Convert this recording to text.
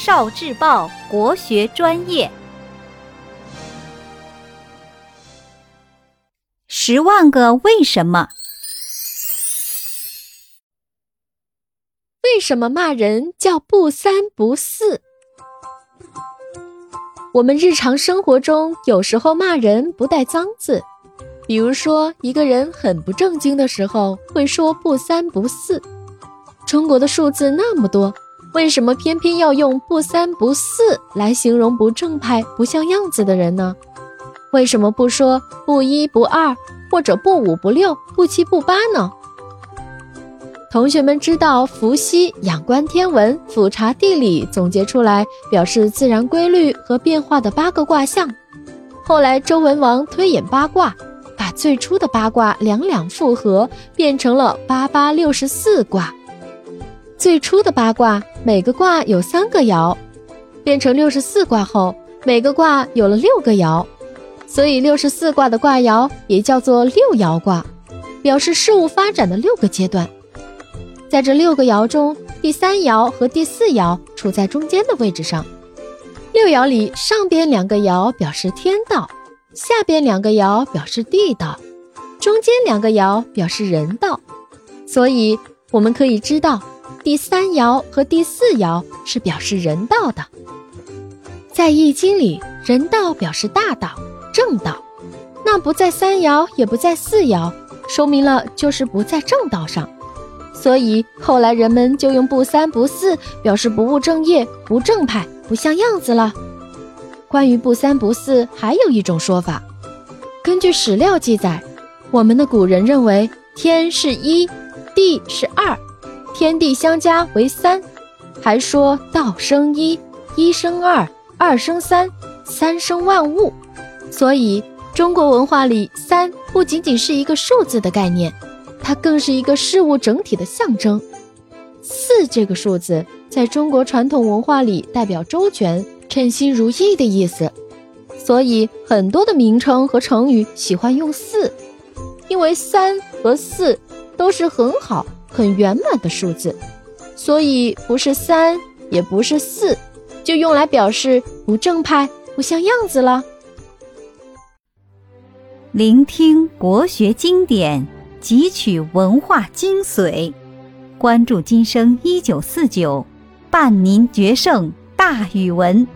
少智报国学专业，十万个为什么？为什么骂人叫不三不四？我们日常生活中有时候骂人不带脏字，比如说一个人很不正经的时候，会说不三不四。中国的数字那么多。为什么偏偏要用不三不四来形容不正派、不像样子的人呢？为什么不说不一不二，或者不五不六、不七不八呢？同学们知道伏羲仰观天文、俯察地理，总结出来表示自然规律和变化的八个卦象。后来周文王推演八卦，把最初的八卦两两复合，变成了八八六十四卦。最初的八卦，每个卦有三个爻，变成六十四卦后，每个卦有了六个爻，所以六十四卦的卦爻也叫做六爻卦，表示事物发展的六个阶段。在这六个爻中，第三爻和第四爻处在中间的位置上。六爻里，上边两个爻表示天道，下边两个爻表示地道，中间两个爻表示人道。所以我们可以知道。第三爻和第四爻是表示人道的，在易经里，人道表示大道、正道，那不在三爻也不在四爻，说明了就是不在正道上，所以后来人们就用不三不四表示不务正业、不正派、不像样子了。关于不三不四，还有一种说法，根据史料记载，我们的古人认为天是一，地是二。天地相加为三，还说道生一，一生二，二生三，三生万物。所以中国文化里，三不仅仅是一个数字的概念，它更是一个事物整体的象征。四这个数字，在中国传统文化里代表周全、称心如意的意思。所以很多的名称和成语喜欢用四，因为三和四都是很好。很圆满的数字，所以不是三，也不是四，就用来表示不正派、不像样子了。聆听国学经典，汲取文化精髓，关注今生一九四九，伴您决胜大语文。